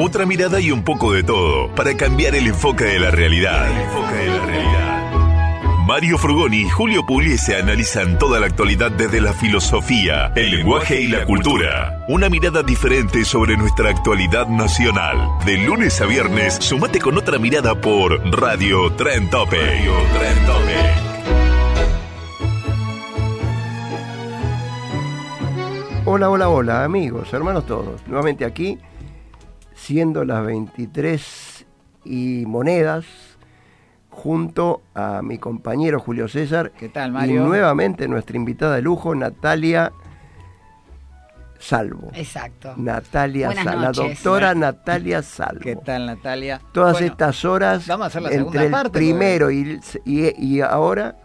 Otra mirada y un poco de todo para cambiar el enfoque de la realidad. Mario Frugoni y Julio Pugliese analizan toda la actualidad desde la filosofía, el lenguaje y la cultura. Una mirada diferente sobre nuestra actualidad nacional. De lunes a viernes, sumate con otra mirada por Radio Tren Tope. Radio Tren Tope. Hola, hola, hola, amigos, hermanos todos. Nuevamente aquí, siendo las 23 y monedas, junto a mi compañero Julio César. ¿Qué tal, Y Mario? nuevamente nuestra invitada de lujo, Natalia Salvo. Exacto. Natalia Salvo. La doctora Natalia Salvo. ¿Qué tal, Natalia? Todas Bueno, estas horas, vamos a hacer la entre el parte, primero y, y, y ahora,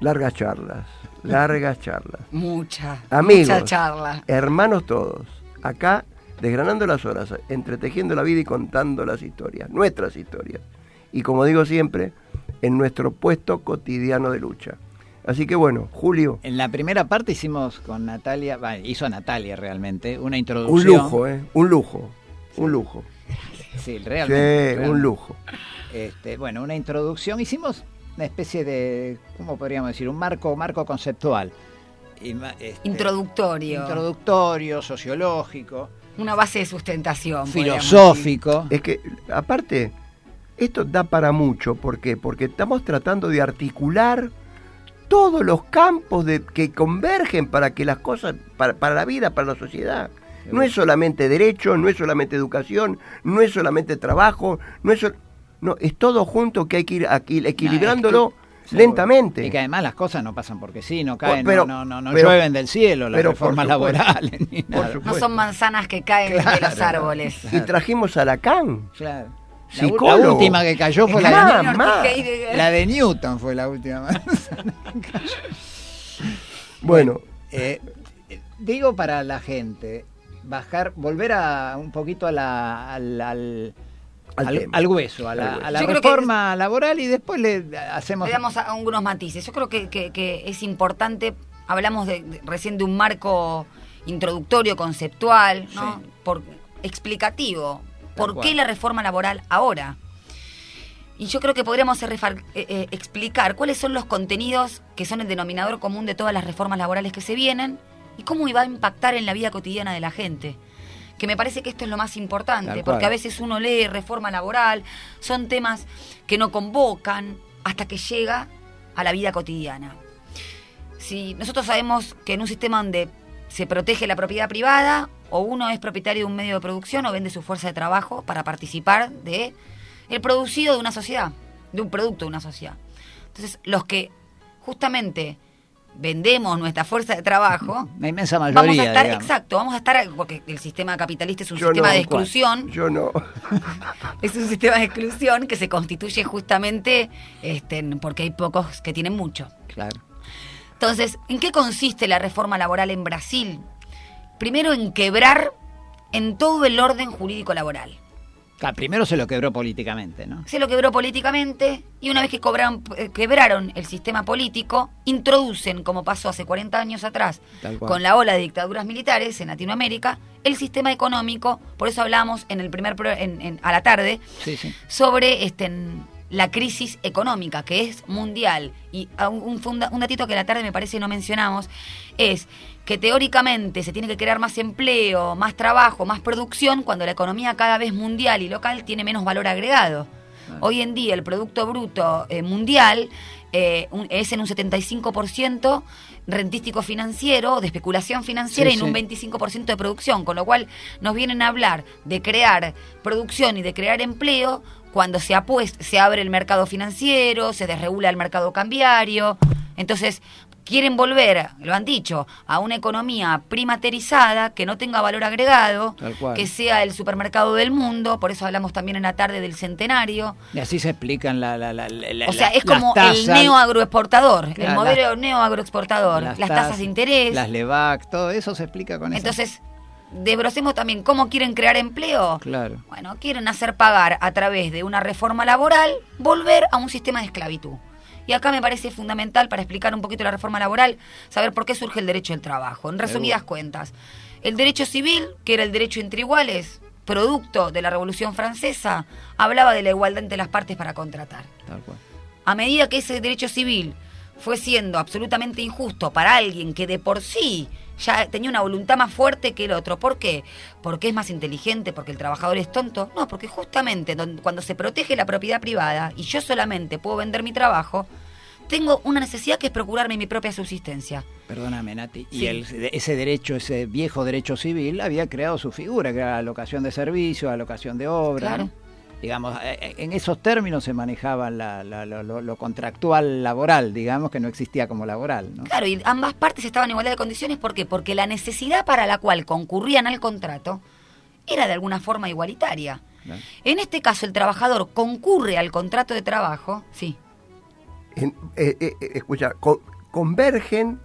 largas charlas. Largas charlas. Mucha. Amigos, Mucha charla. hermanos todos, acá desgranando las horas, entretejiendo la vida y contando las historias, nuestras historias. Y como digo siempre, en nuestro puesto cotidiano de lucha. Así que bueno, Julio, En la primera parte hicimos con Natalia, hizo Natalia realmente, una un introducción. lujo, ¿eh? Un lujo, un lujo. Sí, Sí, realmente. un realmente. lujo. Este, bueno, una introducción. Hicimos una especie de, ¿cómo podríamos decir? Un marco, marco conceptual. Este, Introductorio. Introductorio, sociológico, Una base de sustentación. filosófico. Es que, aparte, esto da para mucho. ¿Por qué? Porque estamos tratando de articular todos los campos de, que convergen para que las cosas, para, para la vida, para la sociedad. No es solamente derecho, no es solamente educación, no es solamente trabajo, no es, sol- no, es todo junto que hay que ir aquí, equilibrándolo Lentamente. Y que además las cosas no pasan porque sí, no caen, pero- no, no, no, no pero- llueven del cielo las pero reformas supuesto. laborales ni nada. No son manzanas que caen de los Claro. árboles. Y trajimos a Lacan. Claro. La, última que cayó fue la, de, Mamá. Heidegger. la de Newton, fue la última manzana que cayó. Bueno, Eh, eh, digo para la gente, bajar, volver a un poquito a la, al, al, Al al- tema. al hueso, a la, Al hueso. a la Yo creo que- reforma laboral y después le hacemos... Le damos algunos matices. Yo creo que, que- que es importante, hablamos de, de- recién de un marco introductorio, conceptual, ¿no? Sí. Por, explicativo. ¿Por cual. qué la reforma laboral ahora? Y yo creo que podríamos refar- eh, eh, explicar cuáles son los contenidos que son el denominador común de todas las reformas laborales que se vienen y cómo va a impactar en la vida cotidiana de la gente. Que me parece que esto es lo más importante, porque a veces uno lee reforma laboral, son temas que no convocan hasta que llega a la vida cotidiana. Si nosotros sabemos que en un sistema donde se protege la propiedad privada, o uno es propietario de un medio de producción o vende su fuerza de trabajo para participar de el producido de una sociedad, de un producto de una sociedad. Entonces, los que justamente vendemos nuestra fuerza de trabajo, La inmensa mayoría, vamos a estar, digamos. exacto, vamos a estar, porque el sistema capitalista es un yo sistema no. de exclusión, Yo no. es un sistema de exclusión que se constituye justamente este, porque hay pocos que tienen mucho. Claro. Entonces, ¿en qué consiste la reforma laboral en Brasil? Primero en quebrar en todo el orden jurídico laboral. Claro, primero se lo quebró políticamente, ¿no? Se lo quebró políticamente y una vez que cobraron- eh, quebraron el sistema político, introducen, como pasó hace 40 años atrás, con la ola de dictaduras militares en Latinoamérica, el sistema económico, por eso hablamos en el primer pro- en- en- a la tarde, Sí, sí. sobre este, la crisis económica, que es mundial. Y un, un un datito que a la tarde me parece no mencionamos, es que teóricamente se tiene que crear más empleo, más trabajo, más producción, cuando la economía cada vez mundial y local tiene menos valor agregado. Hoy en día el Producto Bruto eh, Mundial eh, un- es en un 75% rentístico financiero, de especulación financiera Sí, y en un sí. 25% de producción, con lo cual nos vienen a hablar de crear producción y de crear empleo cuando se, apuest- se abre el mercado financiero, se desregula el mercado cambiario. Entonces, quieren volver, lo han dicho, a una economía primaterizada que no tenga valor agregado, que sea el supermercado del mundo, por eso hablamos también en la tarde del centenario. Y así se explican la, la, la- la- O sea, las- es como las el neoagroexportador, el modelo las- neoagroexportador, las, tasas de interés. Las LEVAC, todo eso se explica con eso. Entonces, desbrocemos también cómo quieren crear empleo. Claro. Bueno, quieren hacer pagar a través de una reforma laboral, volver a un sistema de esclavitud. Y acá me parece fundamental, para explicar un poquito la reforma laboral, saber por qué surge el derecho al trabajo. En resumidas cuentas, el derecho civil, que era el derecho entre iguales, producto de la Revolución Francesa, hablaba de la igualdad entre las partes para contratar. Tal cual. A medida que ese derecho civil fue siendo absolutamente injusto para alguien que de por sí ya tenía una voluntad más fuerte que el otro. ¿Por qué? Porque es más inteligente, porque el trabajador es tonto. No, porque justamente cuando se protege la propiedad privada y yo solamente puedo vender mi trabajo, tengo una necesidad que es procurarme mi propia subsistencia. Perdóname, Nati. Y el- ese derecho, ese viejo derecho civil, había creado su figura, que era la alocación de servicios, alocación de obra. Claro. ¿no? Digamos, eh, eh, en esos términos se manejaba la- la- lo, contractual laboral, digamos, que no existía como laboral. ¿no? Claro, y ambas partes estaban en igualdad de condiciones. ¿Por qué? Porque la necesidad para la cual concurrían al contrato era de alguna forma igualitaria. Claro. En este caso, el trabajador concurre al contrato de trabajo, sí, En- eh, escucha, co- convergen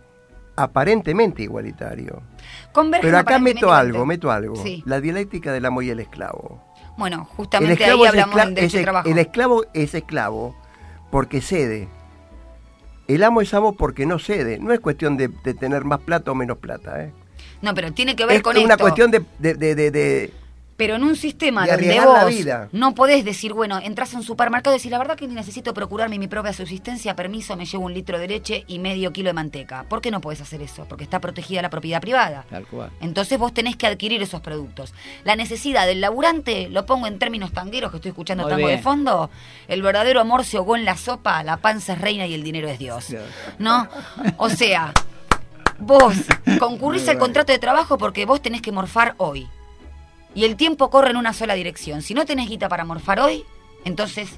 aparentemente igualitario. convergen Pero acá aparentemente meto algo, meto algo. Sí. La dialéctica del amo y el esclavo. Bueno, justamente ahí es, hablamos es de es- trabajo. el esclavo es esclavo porque cede. El amo es amo porque no cede. No es cuestión de, de tener más plata o menos plata. ¿eh? No, pero tiene que ver Es con una esto. cuestión de, de- de- de- de- Pero en un sistema de donde la vos vida. no podés decir, bueno, entras a un supermercado y decís, la verdad que necesito procurarme mi propia subsistencia, permiso, me llevo un litro de leche y medio kilo de manteca. ¿Por qué no podés hacer eso? Porque está protegida la propiedad privada. Tal cual. Entonces vos tenés que adquirir esos productos. La necesidad del laburante, lo pongo en términos tangueros que estoy escuchando Muy tango de fondo, el verdadero amor se ahogó en la sopa, la panza es reina y el dinero es Dios. Claro. ¿No? O sea, vos concurrís al contrato de trabajo porque vos tenés que morfar hoy. Y el tiempo corre en una sola dirección. Si no tenés guita para morfar hoy, entonces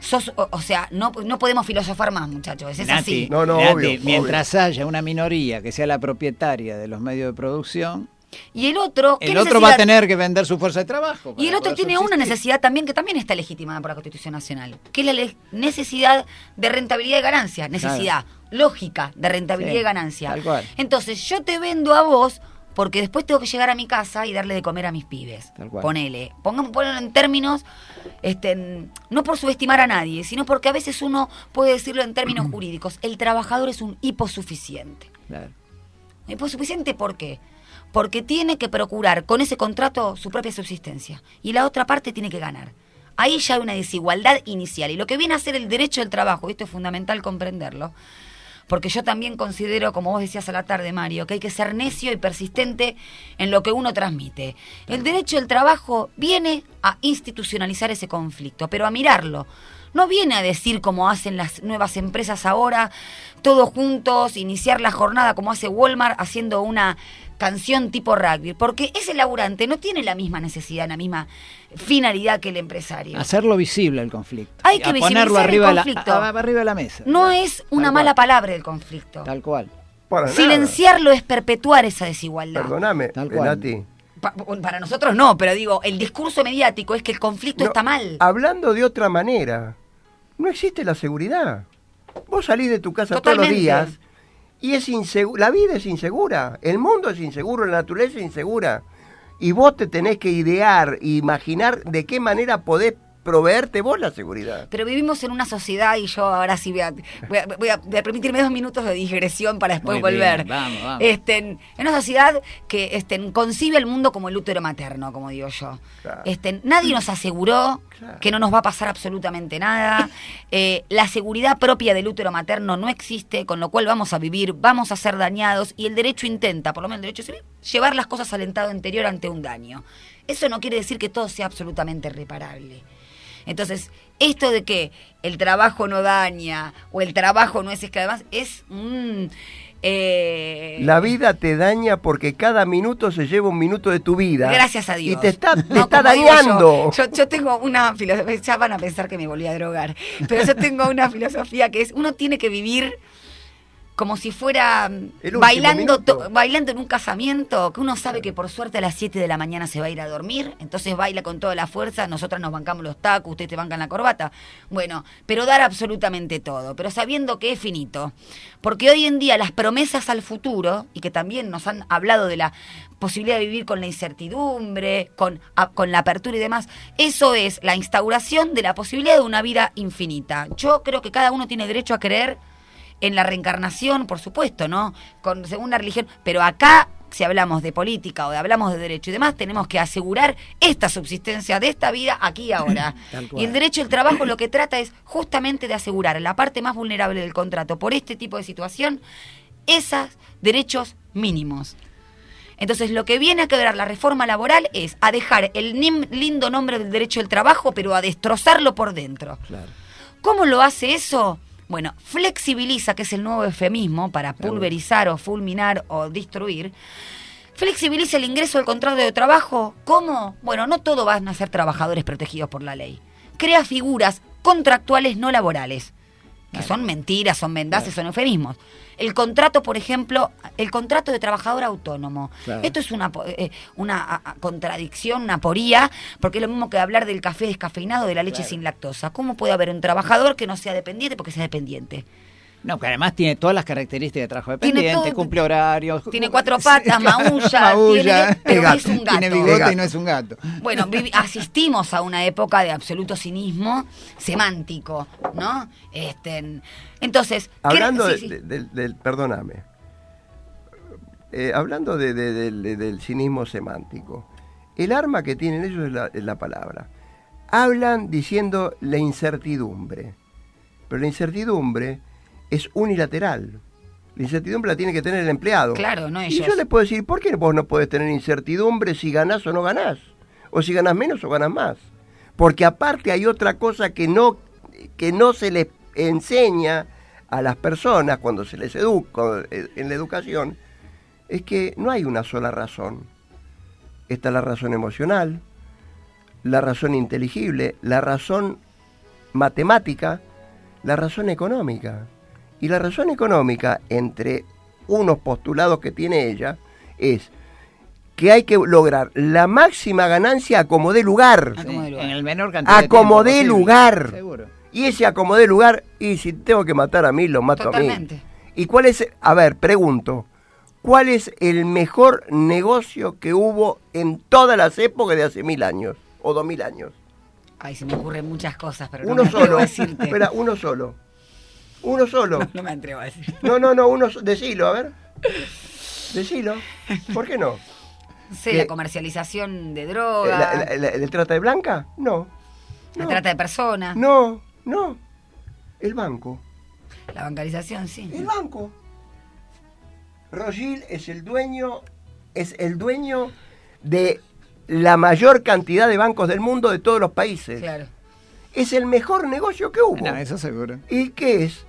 sos, o, o sea, no, no podemos filosofar más, muchachos. Es Nati, así. No, no, Nati, obvio, mientras haya una minoría que sea la propietaria de los medios de producción, Y el otro, ¿qué el otro va a tener que vender su fuerza de trabajo. Y el otro tiene una necesidad también que también está legitimada por la Constitución Nacional, que es la necesidad de rentabilidad y ganancia, necesidad lógica de rentabilidad Sí, y ganancia. tal cual. Entonces yo te vendo a vos porque después tengo que llegar a mi casa y darle de comer a mis pibes. Tal cual. Ponele, pongamos ponelo en términos, este, no por subestimar a nadie, sino porque a veces uno puede decirlo en términos jurídicos, el trabajador es un hiposuficiente. Claro. ¿Y pues suficiente por qué? Porque tiene que procurar con ese contrato su propia subsistencia y la otra parte tiene que ganar. Ahí ya hay una desigualdad inicial y lo que viene a ser el derecho del trabajo, y esto es fundamental comprenderlo, porque yo también considero, como vos decías a la tarde, Mario, que hay que ser necio y persistente en lo que uno transmite. El derecho del trabajo viene a institucionalizar ese conflicto, pero a mirarlo. No viene a decir como hacen las nuevas empresas ahora, todos juntos, iniciar la jornada como hace Walmart haciendo una canción tipo rugby, porque ese laburante no tiene la misma necesidad, la misma finalidad que el empresario. Hacerlo visible el conflicto. Hay que a ponerlo el arriba de, la, conflicto. a- a- arriba de la mesa. No es una cual. mala palabra el conflicto. Tal cual. para nada. Silenciarlo es perpetuar esa desigualdad. Perdóname, Tal cual. Nati. Pa- para nosotros no, pero digo, el discurso mediático es que el conflicto No, está mal. Hablando de otra manera, no existe la seguridad. Vos salís de tu casa todos los días y es insegu- la vida es insegura, el mundo es inseguro, la naturaleza es insegura. Y vos te tenés que idear, imaginar de qué manera podés proveerte vos la seguridad. Pero vivimos en una sociedad y yo ahora sí voy a, voy a- voy a- voy a permitirme dos minutos de digresión para después Muy bien, volver. vamos, vamos. Este, en una sociedad que este, concibe el mundo como el útero materno, como digo yo. Claro. Este, nadie nos aseguró Claro. que no nos va a pasar absolutamente nada. Eh, la seguridad propia del útero materno no existe, con lo cual vamos a vivir, vamos a ser dañados y el derecho intenta, por lo menos el derecho civil, llevar las cosas al estado anterior ante un daño. Eso no quiere decir que todo sea absolutamente reparable. Entonces, esto de que el trabajo no daña o el trabajo no es esclavo, además es un... eh, La vida te daña porque cada minuto se lleva un minuto de tu vida. Gracias a Dios. Y te está, te No, está yo, dañando. Yo, yo tengo una filosofía, ya van a pensar que me volví a drogar, pero yo tengo una filosofía que es, uno tiene que vivir como si fuera mm, bailando, bailando en un casamiento, que uno sabe que por suerte a las 7 de la mañana se va a ir a dormir, entonces baila con toda la fuerza, nosotras nos bancamos los tacos, ustedes te bancan la corbata. Bueno, pero dar absolutamente todo, pero sabiendo que es finito. Porque hoy en día las promesas al futuro, y que también nos han hablado de la posibilidad de vivir con la incertidumbre, con, a- con la apertura y demás, eso es la instauración de la posibilidad de una vida infinita. Yo creo que cada uno tiene derecho a creer en la reencarnación, por supuesto, ¿no? Con, según la religión, pero acá, si hablamos de política o de hablamos de derecho y demás, tenemos que asegurar esta subsistencia de esta vida aquí y ahora. Y el derecho al trabajo lo que trata es justamente de asegurar la parte más vulnerable del contrato por este tipo de situación, esos derechos mínimos. Entonces, lo que viene a quebrar la reforma laboral es a dejar el lindo nombre del derecho al trabajo, pero a destrozarlo por dentro. Claro. ¿Cómo lo hace eso? Bueno, flexibiliza, que es el nuevo eufemismo para pulverizar o fulminar o destruir. Flexibiliza el ingreso al contrato de trabajo. ¿Cómo? Bueno, no todo van a ser trabajadores protegidos por la ley. Crea figuras contractuales no laborales, que son mentiras, son mendaces, son eufemismos. El contrato, por ejemplo, el contrato de trabajador autónomo. Claro. Esto es una, eh, una contradicción, una poría, porque es lo mismo que hablar del café descafeinado, de la leche sin lactosa. ¿Cómo puede haber un trabajador que no sea dependiente porque sea dependiente? No, que además tiene todas las características de trabajo dependiente, todo. cumple horarios. Tiene cuatro patas, maulla, maulla, tiene- pero gato. es un gato. Tiene bigote gato. y no es un gato. Bueno, asistimos a una época de absoluto cinismo semántico, ¿no? Este, entonces, ¿qué- Hablando sí, de- de- del, del- perdóname. Eh, hablando de- de- del- de- del cinismo semántico, el arma que tienen ellos es la, es la palabra. Hablan diciendo la incertidumbre, pero la incertidumbre es unilateral. La incertidumbre la tiene que tener el empleado. Claro, no Y ellos. yo le puedo decir, ¿por qué vos no podés tener incertidumbre si ganás o no ganás? O si ganás menos o ganás más. Porque aparte hay otra cosa que no, que no se les enseña a las personas cuando se les educa en la educación, es que no hay una sola razón. Está la razón emocional, la razón inteligible, la razón matemática, la razón económica. Y la razón económica, entre unos postulados que tiene ella, es que hay que lograr la máxima ganancia a como dé lugar. A como dé lugar. En el menor cantidad de A como dé lugar. Seguro. Y ese a como dé lugar, y si tengo que matar a mí, lo mato Totalmente. a mí. ¿Y cuál es, a ver, pregunto, cuál es el mejor negocio que hubo en todas las épocas de hace mil años o dos mil años? Ay, se me ocurren muchas cosas, pero no Uno me atrevo solo. decirte. Espera, uno solo. Uno solo. No, no me atrevo a decir. No, no, no, uno, decilo, a ver. Decilo. ¿Por qué no? Sé, ¿Qué? la comercialización de ¿La, droga, la- la- la trata de blanca? No. la No. trata de personas, No, no. El banco. la bancarización, sí. El banco. Rogil es el dueño, es el dueño de la mayor cantidad de bancos del mundo de todos los países. Claro. Es el mejor negocio que hubo. No, eso seguro. ¿Y qué es?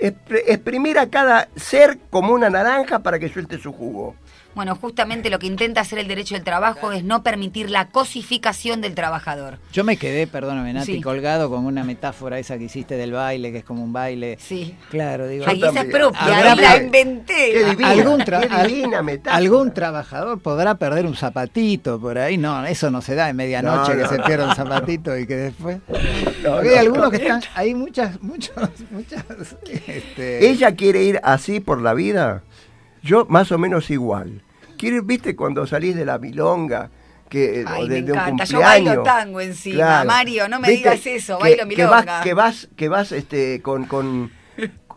Expr- Exprimir a cada ser como una naranja para que suelte su jugo. Bueno, justamente lo que intenta hacer el derecho del trabajo es no permitir la cosificación del trabajador. Yo me quedé, perdóname, Nati, Sí. colgado con una metáfora esa que hiciste del baile, que es como un baile. Sí. Claro, digo. Ay, esa es propia, Habrá ahí la inventé. Qué divina, algún, tra- qué al- divina metáfora. algún trabajador podrá perder un zapatito por ahí. No, eso no se da en medianoche No, que no, se pierda un zapatito y que después. No, Porque no, hay algunos no. que están. Hay muchas, muchos, muchas. este, ¿Ella quiere ir así por la vida? Yo más o menos igual. ¿Viste cuando salís de la milonga? Que, Ay, o de, me de un encanta. Yo cumpleaños? bailo tango encima, Mario, no me digas eso, que- bailo que vas, milonga. que vas, que vas este, con, con,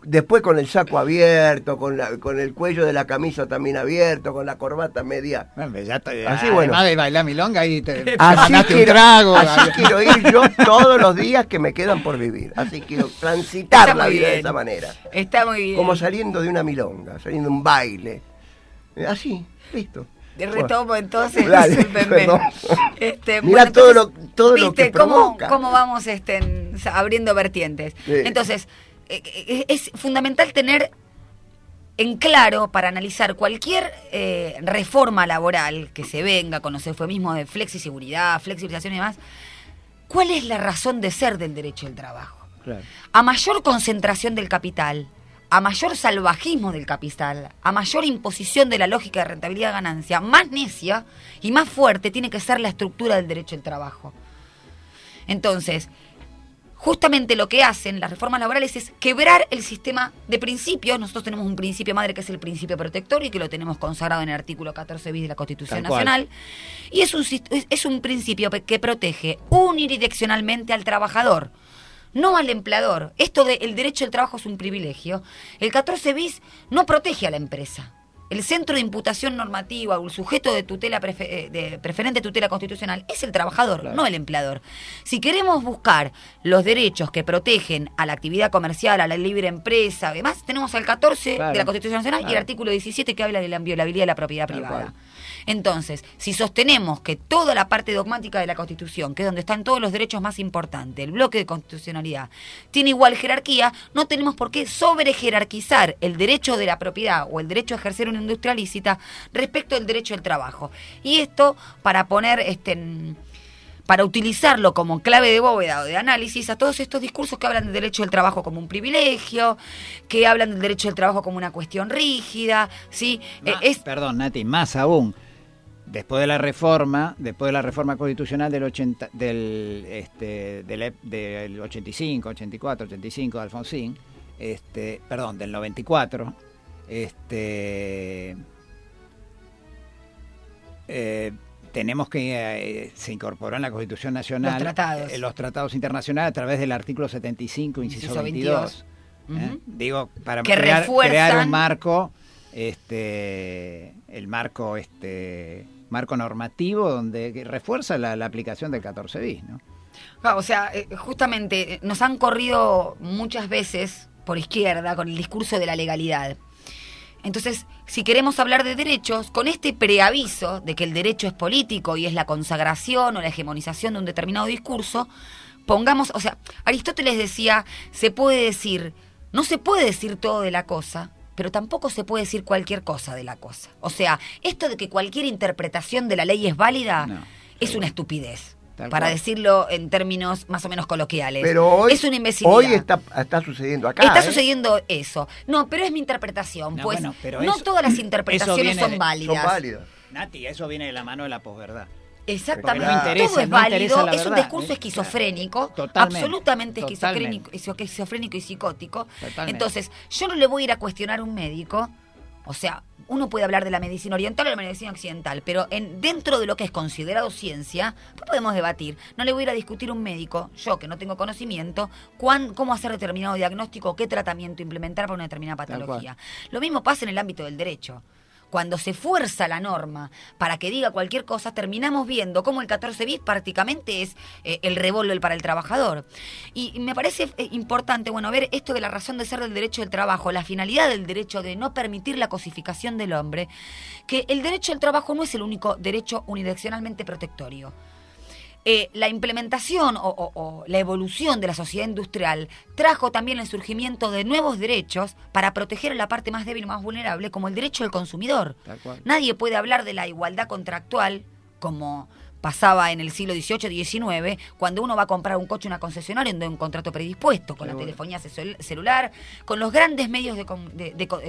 después con el saco abierto, con, la, con el cuello de la camisa también abierto, con la corbata media. bueno, ya estoy- Así, además bueno. de bailar milonga ahí te, te Así ganaste un quiero, trago. así quiero ir yo todos los días que me quedan por vivir. Así quiero transitar Está la vida de esa manera. Está muy bien. Como saliendo de una milonga, saliendo de un baile. Así, listo. De retomo entonces, Dale. Este, Mirá todo entonces, lo- todo lo ¿viste que cómo, provoca? cómo vamos este, abriendo vertientes? Sí. Entonces, es fundamental tener en claro para analizar cualquier eh, reforma laboral que se venga con los eufemismos de flexiseguridad, flexibilización y demás, ¿cuál es la razón de ser del derecho del trabajo? Claro. A mayor concentración del capital, a mayor salvajismo del capital, a mayor imposición de la lógica de rentabilidad-ganancia, más necia y más fuerte tiene que ser la estructura del derecho al trabajo. Entonces, justamente lo que hacen las reformas laborales es quebrar el sistema de principios. Nosotros tenemos un principio madre que es el principio protector y que lo tenemos consagrado en el artículo 14 bis de la Constitución Tal cual. Nacional. Y es un, es- un principio que protege unidireccionalmente al trabajador. No al empleador. Esto del derecho al trabajo es un privilegio. El 14 bis no protege a la empresa. El centro de imputación normativa o el sujeto de tutela eh, de preferente tutela constitucional es el trabajador, no el empleador. Si queremos buscar los derechos que protegen a la actividad comercial, a la libre empresa, además tenemos el 14 de la Constitución Nacional y el artículo 17 que habla de la inviolabilidad de la propiedad privada. Entonces, si sostenemos que toda la parte dogmática de la Constitución, que es donde están todos los derechos más importantes, el bloque de constitucionalidad, tiene igual jerarquía, no tenemos por qué sobrejerarquizar el derecho de la propiedad o el derecho a ejercer una industria lícita respecto del derecho al trabajo. Y esto para poner este para utilizarlo como clave de bóveda o de análisis a todos estos discursos que hablan del derecho del trabajo como un privilegio, que hablan del derecho del trabajo como una cuestión rígida, ¿sí? Eh, es, Perdón, Nati, más aún. Después de la reforma, después de la reforma constitucional del 80, del este del, ep- del 85, 84, 85 de Alfonsín, este, perdón, del 94, este eh, tenemos que eh, se incorporó en la Constitución Nacional Los tratados. eh, los tratados internacionales a través del artículo 75, inciso, Inciso 22. 22. ¿eh? Ujú. Digo, para crear, crear un marco, este, el marco, este, marco normativo donde refuerza la, la aplicación del 14 bis, ¿no? Ah, O sea, eh, justamente eh, nos han corrido muchas veces por izquierda con el discurso de la legalidad. Entonces, si queremos hablar de derechos, con este preaviso de que el derecho es político y es la consagración o la hegemonización de un determinado discurso, pongamos, o sea, Aristóteles decía, se puede decir, no se puede decir todo de la cosa, pero tampoco se puede decir cualquier cosa de la cosa. O sea, esto de que cualquier interpretación de la ley es válida No, es una estupidez. Tal para cual. decirlo en términos más o menos coloquiales. Pero hoy, es una imbecilidad. hoy está, está sucediendo acá. Está ¿eh? sucediendo eso. No, pero es mi interpretación. No, pues bueno, pero no eso- todas las interpretaciones son de- válidas. Son válidas. Nati, eso viene de la mano de la posverdad. Exactamente. Porque no interesa, Todo es no válido. Es un discurso ¿eh? esquizofrénico. Totalmente, Absolutamente totalmente. esquizofrénico, esquizofrénico y psicótico. Totalmente. Entonces, yo no le voy a ir a cuestionar a un médico. O sea, uno puede hablar de la medicina oriental o de la medicina occidental, pero en, dentro de lo que es considerado ciencia, pues podemos debatir. No le voy a ir a discutir a un médico, yo que no tengo conocimiento, cuán, cómo hacer determinado diagnóstico, qué tratamiento implementar para una determinada patología. Lo mismo pasa en el ámbito del derecho. Cuando se fuerza la norma para que diga cualquier cosa, terminamos viendo cómo el 14 bis prácticamente es eh, el revólver para el trabajador. Y me parece eh, importante, bueno, ver esto de la razón de ser del derecho del trabajo, la finalidad del derecho de no permitir la cosificación del hombre, que el derecho al trabajo no es el único derecho unidireccionalmente protectorio. Eh, la implementación o, o- o la evolución de la sociedad industrial trajo también el surgimiento de nuevos derechos para proteger a la parte más débil, más vulnerable, como el derecho del consumidor. Nadie puede hablar de la igualdad contractual como pasaba en el siglo XVIII, XIX, cuando uno va a comprar un coche en una concesionaria donde hay un contrato predispuesto, con la telefonía cel- celular, con los grandes medios de, de- de co-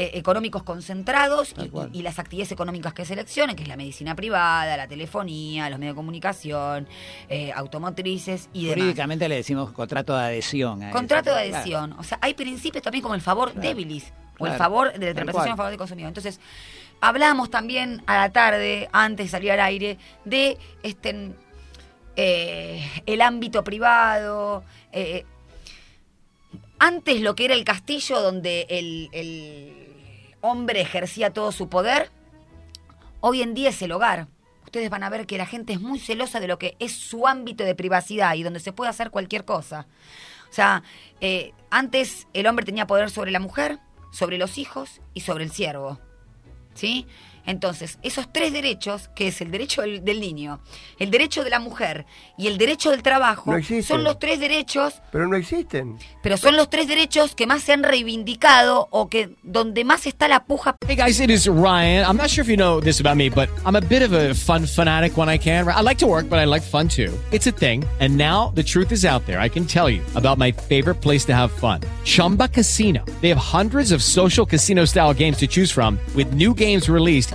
eh, económicos concentrados y, las actividades económicas que seleccionen, que es la medicina privada, la telefonía, los medios de comunicación, eh, automotrices y demás. Jurídicamente le decimos contrato de adhesión. a Contrato eso. de adhesión. O sea, hay principios también como el favor Claro. debilis o el favor de la interpretación a favor del consumidor. Entonces, hablamos también a la tarde, antes de salir al aire, de este eh, el ámbito privado. eh, antes lo que era el castillo donde el, el hombre ejercía todo su poder, hoy en día es el hogar. Ustedes van a ver que la gente es muy celosa de lo que es su ámbito de privacidad y donde se puede hacer cualquier cosa. O sea, eh, antes el hombre tenía poder sobre la mujer, sobre los hijos y sobre el siervo. ¿Sí? Entonces, esos tres derechos, que es el derecho del, del niño, el derecho de la mujer y el derecho del trabajo, No son los tres derechos, Pero no existen. pero son los tres derechos que más se han reivindicado o que donde más está la puja Hey guys, it is Ryan. I'm not sure if you know this about me, but I'm a bit of a fun fanatic when I can. I like to work, but I like fun too. It's a thing. And now the truth is out there. I can tell you about my favorite place to have fun Chumba Casino. They have hundreds of social casino style games to choose from, with new games released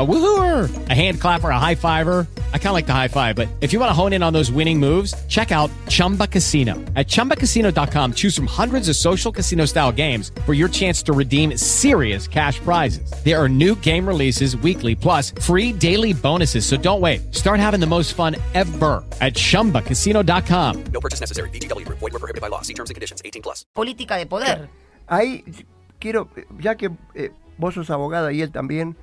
A woohooer, a hand clapper, a high fiver. I kind of like the high five, but if you want to hone in on those winning moves, check out Chumba Casino. At chumbacasino.com, choose from hundreds of social casino style games for your chance to redeem serious cash prizes. There are new game releases weekly, plus free daily bonuses. So don't wait. Start having the most fun ever at chumbacasino.com. No purchase necessary. VGW Group. Void were prohibited by law. See terms and conditions. 18 plus. política de poder. Ahí quiero, ya que eh, vos sos abogada y él también,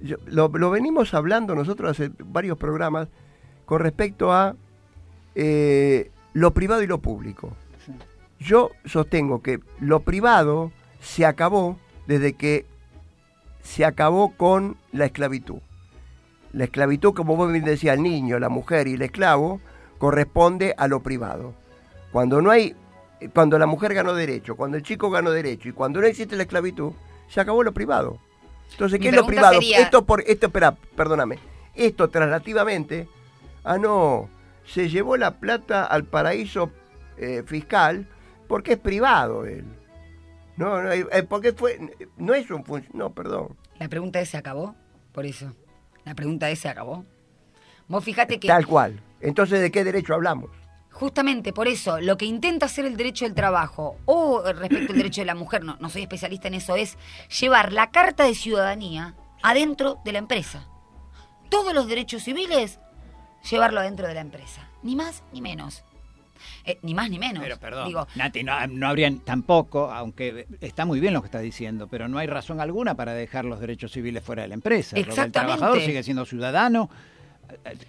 yo- lo, lo venimos hablando nosotros hace varios programas con respecto a eh, lo privado y lo público. Yo sostengo que lo privado se acabó desde que se acabó con la esclavitud. La esclavitud, como vos bien decías, el niño, la mujer y el esclavo, corresponde a lo privado. Cuando no hay, cuando la mujer ganó derecho, cuando el chico ganó derecho y cuando no existe la esclavitud, se acabó lo privado. Entonces, Mi ¿qué es lo privado? sería- Esto por, esto, espera, perdóname. Esto traslativamente, ah no, se llevó la plata al paraíso eh, fiscal porque es privado él. No, no, eh, porque fue, no es un func- no, perdón. La pregunta es, ¿se acabó? Por eso. La pregunta es, ¿se acabó? Vos fíjate que Tal cual. Entonces, ¿de qué derecho hablamos? Justamente por eso, lo que intenta hacer el derecho del trabajo o respecto al derecho de la mujer, no, no soy especialista en eso, es llevar la carta de ciudadanía adentro de la empresa. Todos los derechos civiles, llevarlo adentro de la empresa. Ni más ni menos. Eh, ni más ni menos. Pero perdón, Digo, Nati, no, no habrían tampoco, aunque está muy bien lo que estás diciendo, pero no hay razón alguna para dejar los derechos civiles fuera de la empresa. Porque El Exactamente. trabajador sigue siendo ciudadano,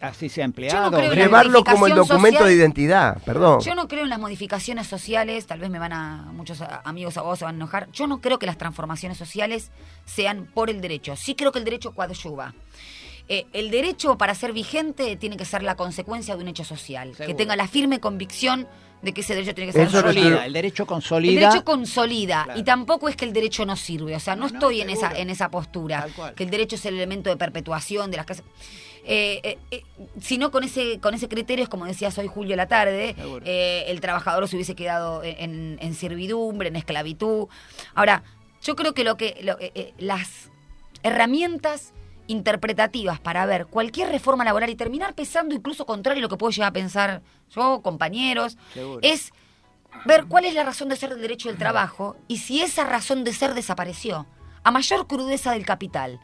así sea empleado. obrero. Llevarlo como el documento social- de identidad, perdón. Yo no creo en las modificaciones sociales, tal vez me van a, muchos a- amigos abogados se van a enojar. Yo no creo que las transformaciones sociales sean por el derecho. Sí creo que el derecho coadyuva. Eh, el derecho para ser vigente tiene que ser la consecuencia de un hecho social, que tenga la firme convicción de que ese derecho tiene que ser Eso no social. Consolida, el derecho El consolida. derecho consolida Claro. y tampoco es que el derecho no sirve, o sea, no, No, no, estoy en esa en esa postura, Tal cual. que el derecho es el elemento de perpetuación de las casas. Eh, eh, sino con ese con ese criterio es como decías hoy Julio la tarde, eh, el trabajador se hubiese quedado en, en servidumbre, en esclavitud. Ahora, yo creo que lo que lo- eh, eh, las herramientas interpretativas para ver cualquier reforma laboral y terminar pensando incluso contrario a lo que puedo llegar a pensar yo, compañeros, Seguro. es ver cuál es la razón de ser del derecho del trabajo y si esa razón de ser desapareció. A mayor crudeza del capital,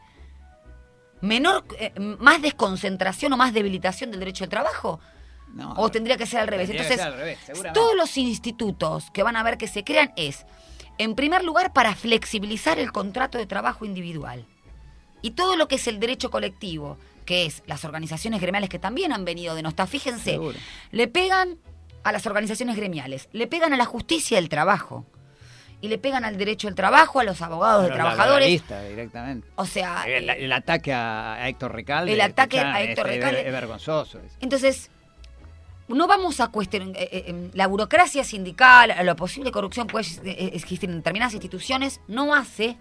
menor, eh, más desconcentración o más debilitación del derecho del trabajo. No, o tendría que ser al revés. Entonces, al revés, todos los institutos que van a ver que se crean es, en primer lugar, para flexibilizar el contrato de trabajo individual. Y todo lo que es el derecho colectivo, que es las organizaciones gremiales que también han venido de nostalgia, fíjense, Seguro. le pegan a las organizaciones gremiales, le pegan a la justicia del trabajo y le pegan al derecho del trabajo, a los abogados de trabajadores. laboralista, directamente. O sea, El, eh, el ataque a, Héctor Recalde. El ataque escuchá, a Héctor este, Recalde. Es, vergonzoso. es. Entonces, no vamos a cuestionar. eh, eh, la burocracia sindical, la posible corrupción puede existir en determinadas instituciones, no hace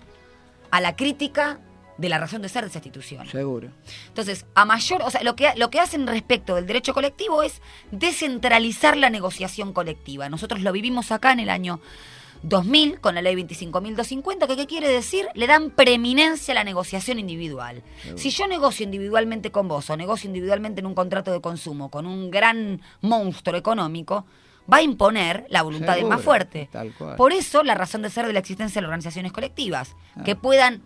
a la crítica de la razón de ser de esa institución. Seguro. Entonces, a mayor, o sea, lo que, lo que hacen respecto del derecho colectivo es descentralizar la negociación colectiva. Nosotros lo vivimos acá en el año 2000 con la ley 25.250, que qué quiere decir? Le dan preeminencia a la negociación individual. Si yo negocio individualmente con vos o negocio individualmente en un contrato de consumo con un gran monstruo económico, va a imponer la voluntad del más Seguro, fuerte. tal cual. Por eso la razón de ser de la existencia de las organizaciones colectivas, Ah. que puedan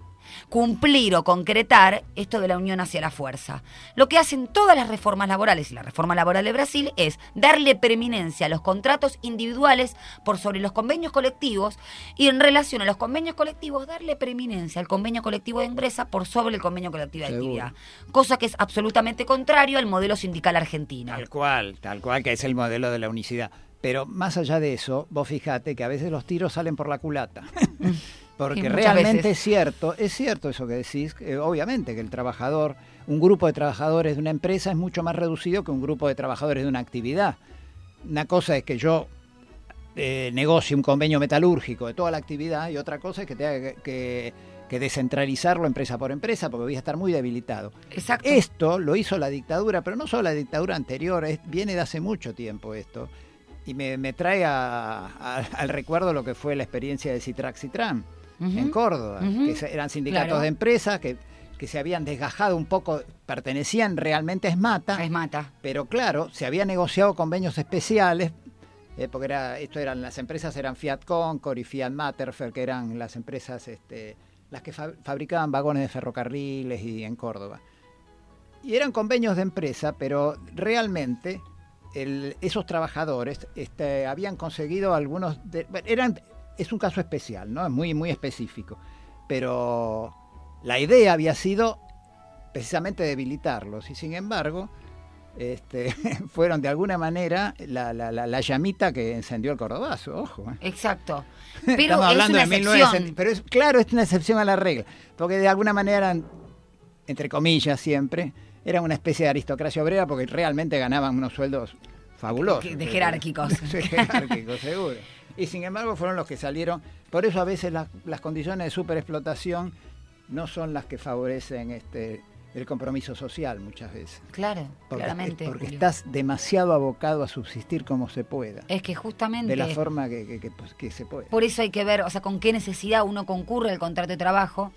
cumplir o concretar esto de la unión hacia la fuerza. Lo que hacen todas las reformas laborales y la reforma laboral de Brasil es darle preeminencia a los contratos individuales por sobre los convenios colectivos y en relación a los convenios colectivos darle preeminencia al convenio colectivo de empresa por sobre el convenio colectivo de Seguro. actividad. Cosa que es absolutamente contrario al modelo sindical argentino. Tal cual, tal cual que es el modelo de la unicidad. Pero más allá de eso, vos fijate que a veces los tiros salen por la culata. Porque Sí, realmente veces. es cierto, es cierto eso que decís, eh, obviamente que el trabajador, un grupo de trabajadores de una empresa es mucho más reducido que un grupo de trabajadores de una actividad. Una cosa es que yo eh, negocie un convenio metalúrgico de toda la actividad y otra cosa es que tenga que, que- que descentralizarlo empresa por empresa porque voy a estar muy debilitado. Exacto. Esto lo hizo la dictadura, pero no solo la dictadura anterior, es- viene de hace mucho tiempo esto. Y me, me trae a- a- al recuerdo lo que fue la experiencia de Citrax Citran En Córdoba, que eran sindicatos Claro. de empresas que, que se habían desgajado un poco, pertenecían realmente a Esmata, Es mata. pero claro, se había negociado convenios especiales, eh, porque era, esto eran las empresas eran Fiat Concord y Fiat Matterfeld, que eran las empresas este, las que fa- fabricaban vagones de ferrocarriles y en Córdoba. Y eran convenios de empresa, pero realmente el- esos trabajadores este, habían conseguido algunos de- eran es un caso especial, ¿no? Es muy muy específico, pero la idea había sido precisamente debilitarlos y sin embargo este, fueron de alguna manera la, la- la- la llamita que encendió el cordobazo, ojo. ¿eh. Exacto. Pero Estamos es hablando una de excepción. 1970, pero es, claro, es una excepción a la regla, porque de alguna manera entre comillas siempre, eran una especie de aristocracia obrera porque realmente ganaban unos sueldos fabulosos. De jerárquicos. Sí, jerárquicos, seguro. Y sin embargo fueron los que salieron, por eso a veces las, las condiciones de superexplotación no son las que favorecen este el compromiso social muchas veces. Claro, Porque, claramente. porque Julio. estás demasiado abocado a subsistir como se pueda, Es que justamente de la forma que, que- que, pues, que se puede. por eso hay que ver, o sea, con qué necesidad uno concurre al contrato de trabajo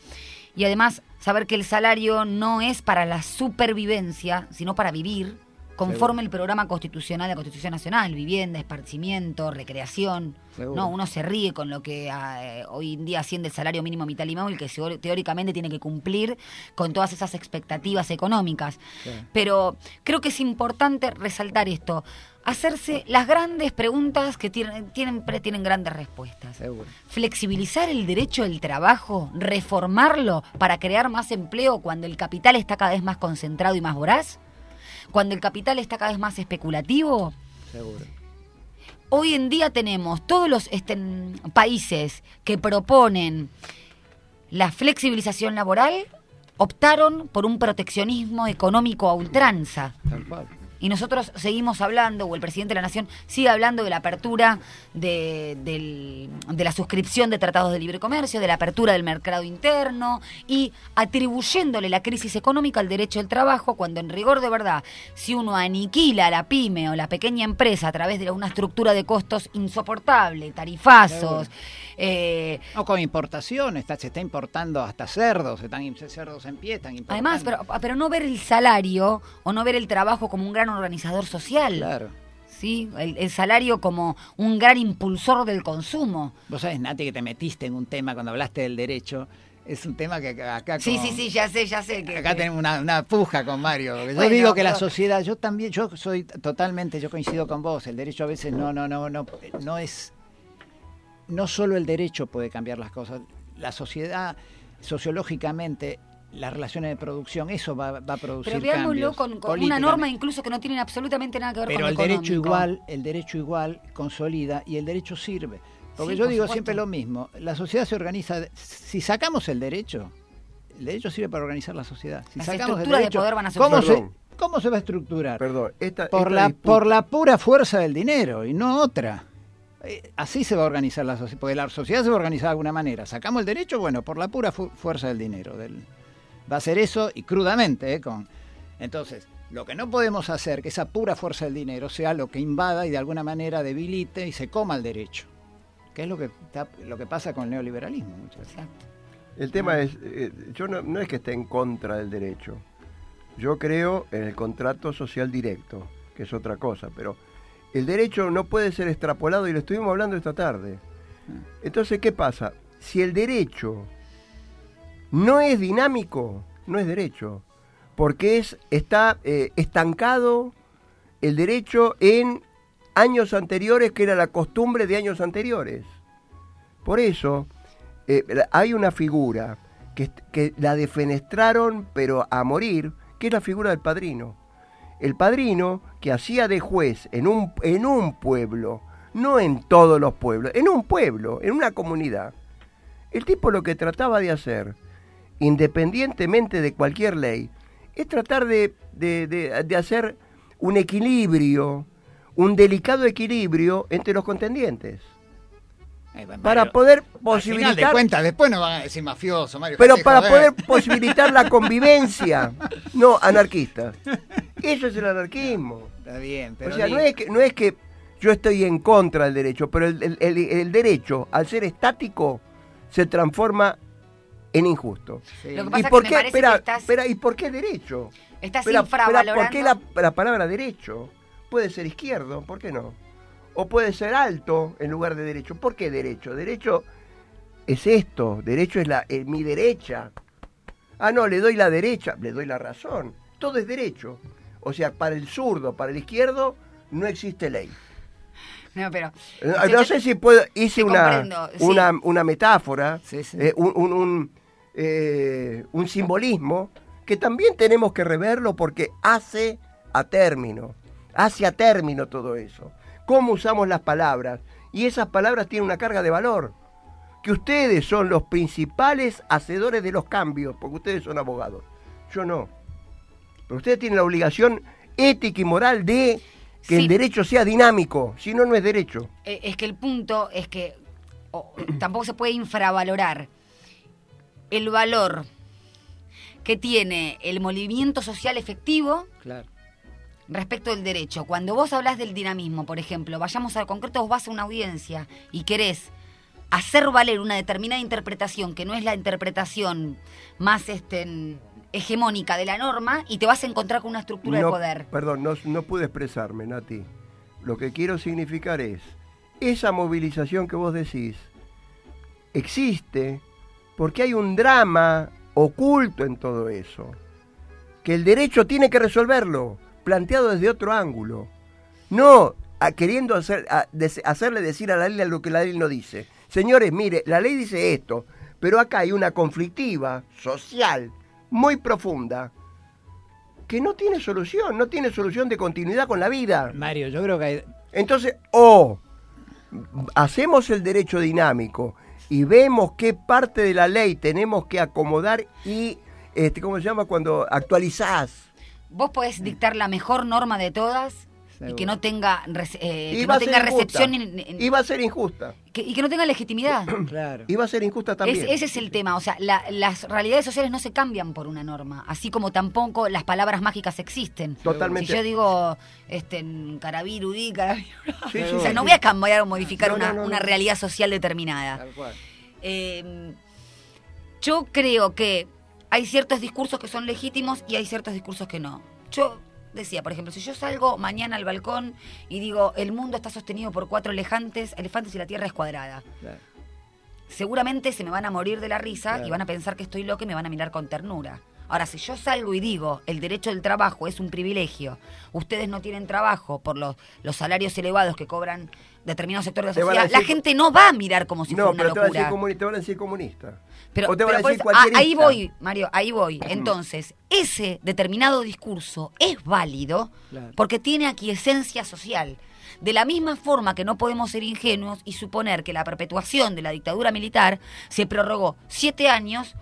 y además saber que el salario no es para la supervivencia, sino para vivir conforme el programa constitucional de la Constitución Nacional, vivienda, esparcimiento, recreación. No, uno se ríe con lo que eh, hoy en día asciende el salario mínimo vital y móvil, que se- teóricamente tiene que cumplir con todas esas expectativas económicas. Pero creo que es importante resaltar esto, hacerse las grandes preguntas que tienen, tienen, tienen grandes respuestas. Seguro. Flexibilizar el derecho del trabajo, reformarlo para crear más empleo cuando el capital está cada vez más concentrado y más voraz, cuando el capital está cada vez más especulativo. Seguro. Hoy en día tenemos todos los este, países que proponen la flexibilización laboral optaron por un proteccionismo económico a ultranza. Tal cual. Y nosotros seguimos hablando, o el presidente de la Nación sigue hablando de la apertura de, de la suscripción de tratados de libre comercio, de la apertura del mercado interno y atribuyéndole la crisis económica al derecho del trabajo, cuando en rigor de verdad, si uno aniquila a la pyme o la pequeña empresa a través de una estructura de costos insoportable, tarifazos, eh, O con importación, está, se está importando hasta cerdos, se están cerdos en pie, están importando. además, pero, pero no ver el salario o no ver el trabajo como un gran organizador social. Claro. ¿sí? El, el salario como un gran impulsor del consumo. Vos sabés, Nati, que te metiste en un tema cuando hablaste del derecho. Es un tema que acá Sí, con- sí, sí, ya sé, ya sé. Que, Acá que- tenemos una, una puja con Mario. Yo Bueno, digo que la sociedad, yo también, yo soy totalmente, yo coincido con vos. El derecho a veces no, no, no, no, no es, no solo el derecho puede cambiar las cosas. La sociedad, sociológicamente, las relaciones de producción, eso va, va a producir Pero veámoslo cambios con, con una norma incluso que no tiene absolutamente nada que ver Pero con el derecho igual, el derecho igual consolida y el derecho sirve. Porque Sí, yo por digo supuesto. siempre lo mismo, la sociedad se organiza, si sacamos el derecho, el derecho sirve para organizar la sociedad. Si Las sacamos el estructuras de derecho, poder van a ser ¿cómo se. ¿Cómo se va a estructurar? Perdón, esta, por, esta la, disputa- por la pura fuerza del dinero y no otra. Eh, Así se va a organizar la sociedad, porque la sociedad se va a organizar de alguna manera. Sacamos el derecho, bueno, por la pura fu- fuerza del dinero. del- va a ser eso y crudamente. eh, con Entonces, lo que no podemos hacer, que esa pura fuerza del dinero sea lo que invada y de alguna manera debilite y se coma el derecho. Que es lo que, está- lo que pasa con el neoliberalismo muchas veces. Exacto. El tema es, eh, yo no, no es que esté en contra del derecho. Yo creo en el contrato social directo, que es otra cosa, pero el derecho no puede ser extrapolado y lo estuvimos hablando esta tarde. Entonces, ¿qué pasa? Si el derecho no es dinámico, no es derecho, porque es, está eh, estancado el derecho en años anteriores, que era la costumbre de años anteriores. Por eso eh, hay una figura que, que la defenestraron, pero a morir, que es la figura del padrino. El padrino que hacía de juez en un, en un pueblo, no en todos los pueblos, en un pueblo, en una comunidad. El tipo lo que trataba de hacer, independientemente de cualquier ley, es tratar de, de- de- de hacer un equilibrio, un delicado equilibrio entre los contendientes. Eh, Para poder Al final de posibilitar cuentas, después nos van a decir mafioso, Mario. pero para joder. poder posibilitar la convivencia, no anarquista. Eso es el anarquismo. Está bien, pero o sea, no es, que, no es que yo estoy en contra del derecho, pero el, el- el- el derecho, al ser estático, se transforma en injusto. sí. Lo que ¿Y pasa por que qué? parece espera, que estás- espera, ¿y por qué derecho? Estás Espera, espera, infravalorando. ¿Por qué la, la palabra derecho? Puede ser izquierdo, ¿por qué no? O puede ser alto en lugar de derecho. ¿Por qué derecho? Derecho es esto, derecho es la, es mi derecha. Ah, no, le doy la derecha, le doy la razón. Todo es derecho. O sea, para el zurdo, para el izquierdo, no existe ley. No, pero. Eh, No yo- sé si puedo, hice una, sí. una, una metáfora, Sí, sí. eh, un, un- un, eh, un simbolismo que también tenemos que reverlo porque hace a término, hace a término todo eso. Cómo usamos las palabras. Y esas palabras tienen una carga de valor. Que ustedes son los principales hacedores de los cambios, porque ustedes son abogados. Yo no. Pero ustedes tienen la obligación ética y moral de que Sí. el derecho sea dinámico. Si no, no es derecho. Eh, es que el punto es que tampoco se puede infravalorar el valor que tiene el movimiento social efectivo Claro. respecto del derecho. Cuando vos hablas del dinamismo, por ejemplo, vayamos al concreto, vos vas a una audiencia y querés hacer valer una determinada interpretación que no es la interpretación más este, en- hegemónica de la norma y te vas a encontrar con una estructura No, de poder. Perdón, no, no pude expresarme, Nati. Lo que quiero significar es, esa movilización que vos decís existe porque hay un drama oculto en todo eso, que el derecho tiene que resolverlo, planteado desde otro ángulo, no a- queriendo hacer, a- des- hacerle decir a la ley lo que la ley no dice. Señores, mire, la ley dice esto, pero acá hay una conflictiva social muy profunda que no tiene solución, no tiene solución de continuidad con la vida. Mario, yo creo que hay, Entonces, o hacemos el derecho dinámico y vemos qué parte de la ley tenemos que acomodar y, este, ¿cómo se llama? Cuando actualizás. Vos podés dictar la mejor norma de todas y que no tenga, eh, que no tenga recepción ni- ni- Y va a ser injusta. que- y que no tenga legitimidad. claro. Y va a ser injusta también. Es- ese es el tema, o sea, la- las realidades sociales no se cambian por una norma, así como tampoco las palabras mágicas existen. Totalmente. Si yo digo, este, en carabiru, di, carabiru, Sí, sí, o sea, sí. no voy a cambiar o modificar No, una, no, una realidad social determinada. Tal cual. Eh, yo creo que hay ciertos discursos que son legítimos y hay ciertos discursos que no. Yo decía, por ejemplo, si yo salgo mañana al balcón y digo, el mundo está sostenido por cuatro elefantes, elefantes y la tierra es cuadrada. Claro. Seguramente se me van a morir de la risa Claro. y van a pensar que estoy loca y me van a mirar con ternura. Ahora, si yo salgo y digo, el derecho del trabajo es un privilegio, ustedes no tienen trabajo por los, los salarios elevados que cobran determinados sectores de la sociedad, la gente no va a mirar como si no, fuera una pero locura. comuni- te van a decir comunista. Pero, o te van pero a decir eso, ah, ahí voy, Mario, ahí voy. Entonces, ese determinado discurso es válido Claro. porque tiene aquiescencia social. De la misma forma que no podemos ser ingenuos y suponer que la perpetuación de la dictadura militar se prorrogó siete años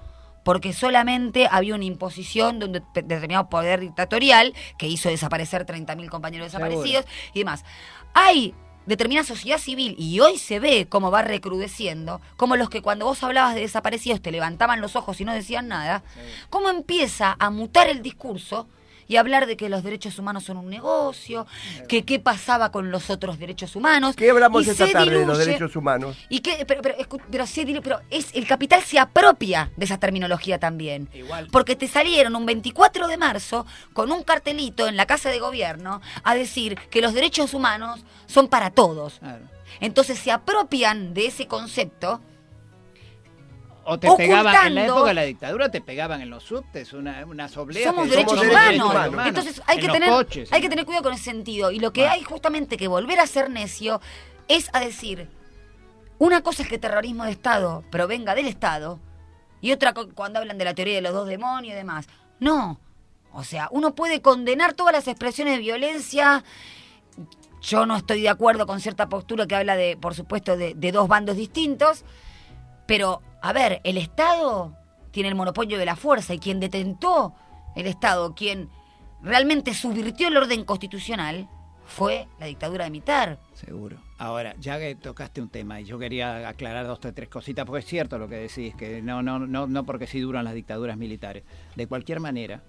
porque solamente había una imposición de un de- determinado poder dictatorial que hizo desaparecer 30.000 compañeros Seguro. desaparecidos y demás. Hay determinada sociedad civil y hoy se ve cómo va recrudeciendo, como los que cuando vos hablabas de desaparecidos te levantaban los ojos y no decían nada, cómo empieza a mutar el discurso y hablar de que los derechos humanos son un negocio, que qué pasaba con los otros derechos humanos. ¿Qué hablamos y esta se tarde de los derechos humanos? y que, pero, pero, pero, sí, dile, pero es, el capital se apropia de esa terminología también. Igual. Porque te salieron un 24 de marzo con un cartelito en la Casa de Gobierno a decir que los derechos humanos son para todos. Claro. Entonces se apropian de ese concepto O te pegaban, en la época de la dictadura te pegaban en los subtes, una, unas obleas. somos que- derechos derechos humanos. humanos. Entonces hay En que tener coches. hay que tener cuidado con ese sentido y lo que hay justamente que volver a ser necio es a decir una cosa es que terrorismo de Estado provenga del Estado y otra cuando hablan de la teoría de los dos demonios y demás. No. O sea, uno puede condenar todas las expresiones de violencia. Yo no estoy de acuerdo con cierta postura que habla de, por supuesto, de, de dos bandos distintos. Pero, a ver, el Estado tiene el monopolio de la fuerza y quien detentó el Estado, quien realmente subvirtió el orden constitucional, fue la dictadura militar. Seguro. Ahora, ya que tocaste un tema y yo quería aclarar dos o tres cositas, porque es cierto lo que decís, que no, no, no, no porque sí duran las dictaduras militares. De cualquier manera,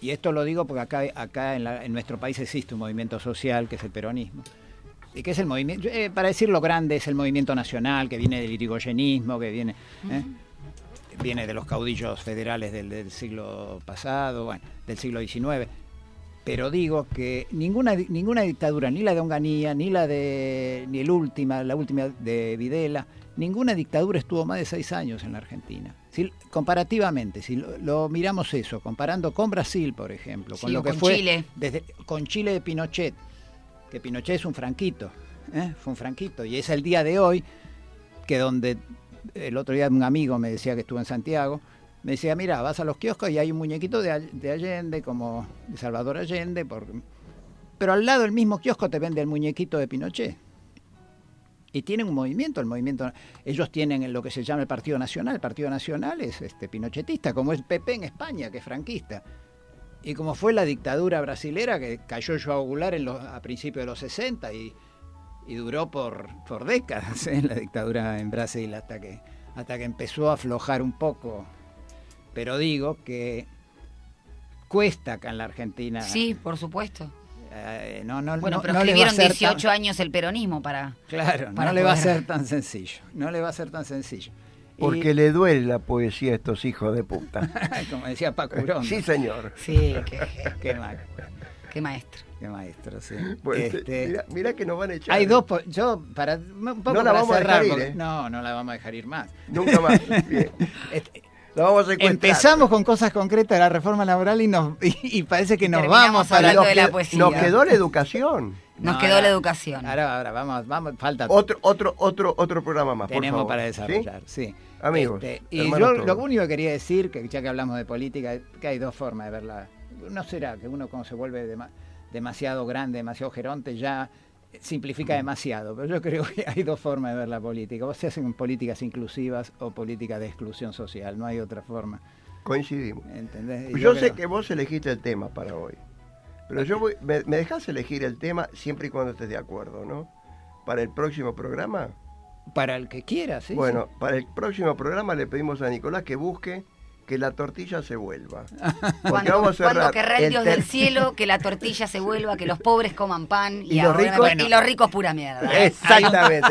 y esto lo digo porque acá, acá en, la- en nuestro país existe un movimiento social que es el peronismo. ¿Y qué es el movimiento? Eh, para decirlo grande, es el movimiento nacional que viene del irigoyenismo, que viene, ¿eh? viene de los caudillos federales del, del siglo pasado, bueno, del siglo XIX. Pero digo que ninguna, ninguna dictadura, ni la de Onganía, ni la de ni el última, la última de Videla, ninguna dictadura estuvo más de seis años en la Argentina. Si, comparativamente, si lo, lo miramos eso, comparando con Brasil, por ejemplo, con Sí, lo que con fue Chile. desde con Chile de Pinochet, que Pinochet es un franquito, ¿eh? fue un franquito, y es el día de hoy que donde el otro día un amigo me decía que estuvo en Santiago, me decía, mira, vas a los kioscos y hay un muñequito de, All- de Allende, como de Salvador Allende, por- pero al lado del mismo kiosco te vende el muñequito de Pinochet. Y tienen un movimiento, el movimiento, ellos tienen lo que se llama el Partido Nacional, el Partido Nacional es este pinochetista, como es PP en España, que es franquista. Y como fue la dictadura brasilera, que cayó Joao Goulart en los, a principios de los 60 y, y duró por, por décadas ¿eh? la dictadura en Brasil hasta que, hasta que empezó a aflojar un poco. Pero digo que cuesta acá en la Argentina. Sí, por supuesto. eh, no, no, Bueno, no- pero no escribieron ser 18 tan- años el peronismo para... Claro, para no le va a ser tan sencillo. No le va a ser tan sencillo. Y- Porque le duele la poesía a estos hijos de puta. como decía Paco Urondo. sí, señor. Sí, qué, Qué, ma- qué maestro. qué maestro, sí. Bueno, Este, mira, mira que nos van a echar. hay dos, po- yo para un poco No la para vamos a cerrar, dejar ir, porque- ¿eh? no, no la vamos a dejar ir más. Nunca más. Bien. Este, La vamos a empezamos con cosas concretas de la reforma laboral y nos y, y parece que nos Terminamos vamos hablando Nos de la poesía. Nos quedó la educación. Nos No, quedó ahora- la educación. Ahora, ahora, vamos, vamos, falta Otro, otro, otro, otro programa más, por tenemos favor. para desarrollar, sí. Amigos, Este, y yo todos. lo único que quería decir, que ya que hablamos de política, es que hay dos formas de verla. No será que uno cuando se vuelve dema- demasiado grande, demasiado geronte, ya simplifica demasiado, pero yo creo que hay dos formas de ver la política. O se hacen políticas inclusivas o políticas de exclusión social, no hay otra forma. Coincidimos. ¿entendés? Y Pues Yo sé creo- que vos elegiste el tema para hoy. Pero yo voy, me, me dejas elegir el tema siempre y cuando estés de acuerdo, ¿no? Para el próximo programa. Para el que quiera, sí. bueno, para el próximo programa le pedimos a Nicolás que busque que la tortilla se vuelva. Porque Cuando, vamos a cerrar cuando querrá el el Dios del cielo, que la tortilla se vuelva, que los pobres coman pan y, Y los ricos- y los ricos pura mierda. Exactamente.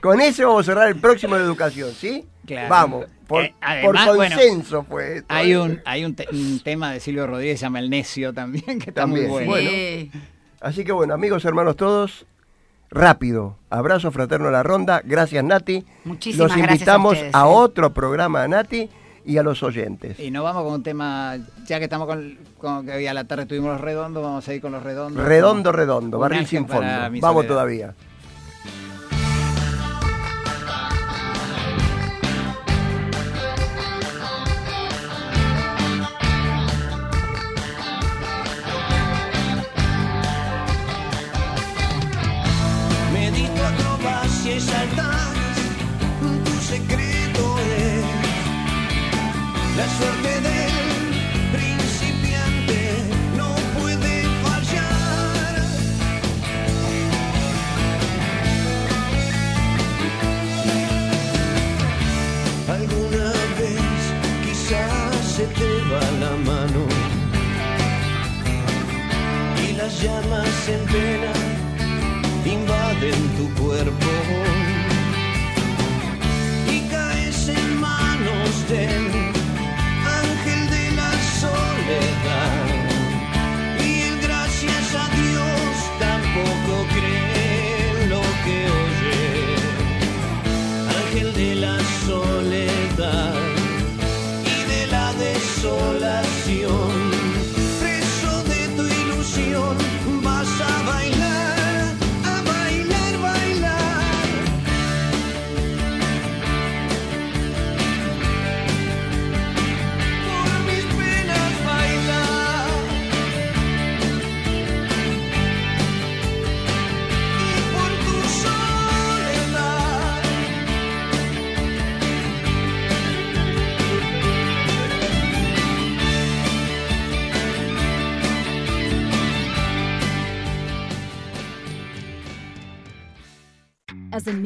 Con eso vamos a cerrar el próximo de educación, ¿sí? Claro. Vamos. Por, Eh, además, por bueno, consenso fue esto, Hay ¿eh? un, hay un, te- un tema de Silvio Rodríguez, se llama El Necio también, que está También, muy bueno. bueno. Sí. Así que bueno, amigos, hermanos todos, rápido. Abrazo fraterno a la ronda. Gracias, Nati. Muchísimas Los gracias a invitamos ustedes, a eh. otro programa Nati y a los oyentes. Y nos vamos con un tema, ya que estamos con, con que hoy a la tarde tuvimos los redondos, vamos a ir con los redondos. Redondo, redondo, barril sin fondo. Vamos soledad. todavía. Llamas en pena invaden tu cuerpo